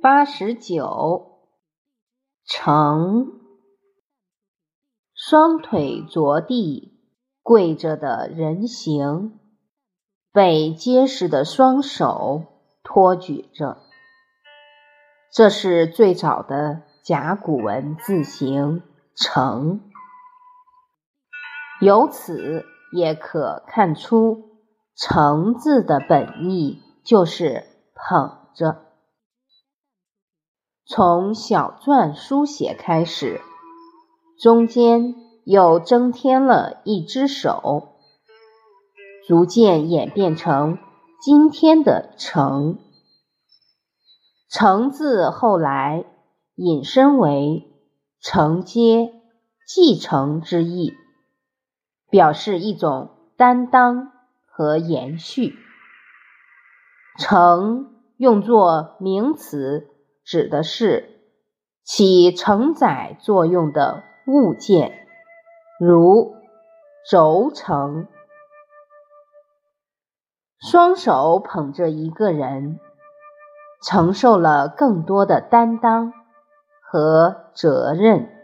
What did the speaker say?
八十九，成，双腿着地跪着的人形，被结实的双手托举着。这是最早的甲骨文字形“成”，由此也可看出“成”字的本意就是捧着。从小篆书写开始，中间又增添了一只手，逐渐演变成今天的“成”。承字后来引申为承接、继承之意，表示一种担当和延续。承用作名词，指的是起承载作用的物件，如轴承。双手捧着一个人。承受了更多的担当和责任。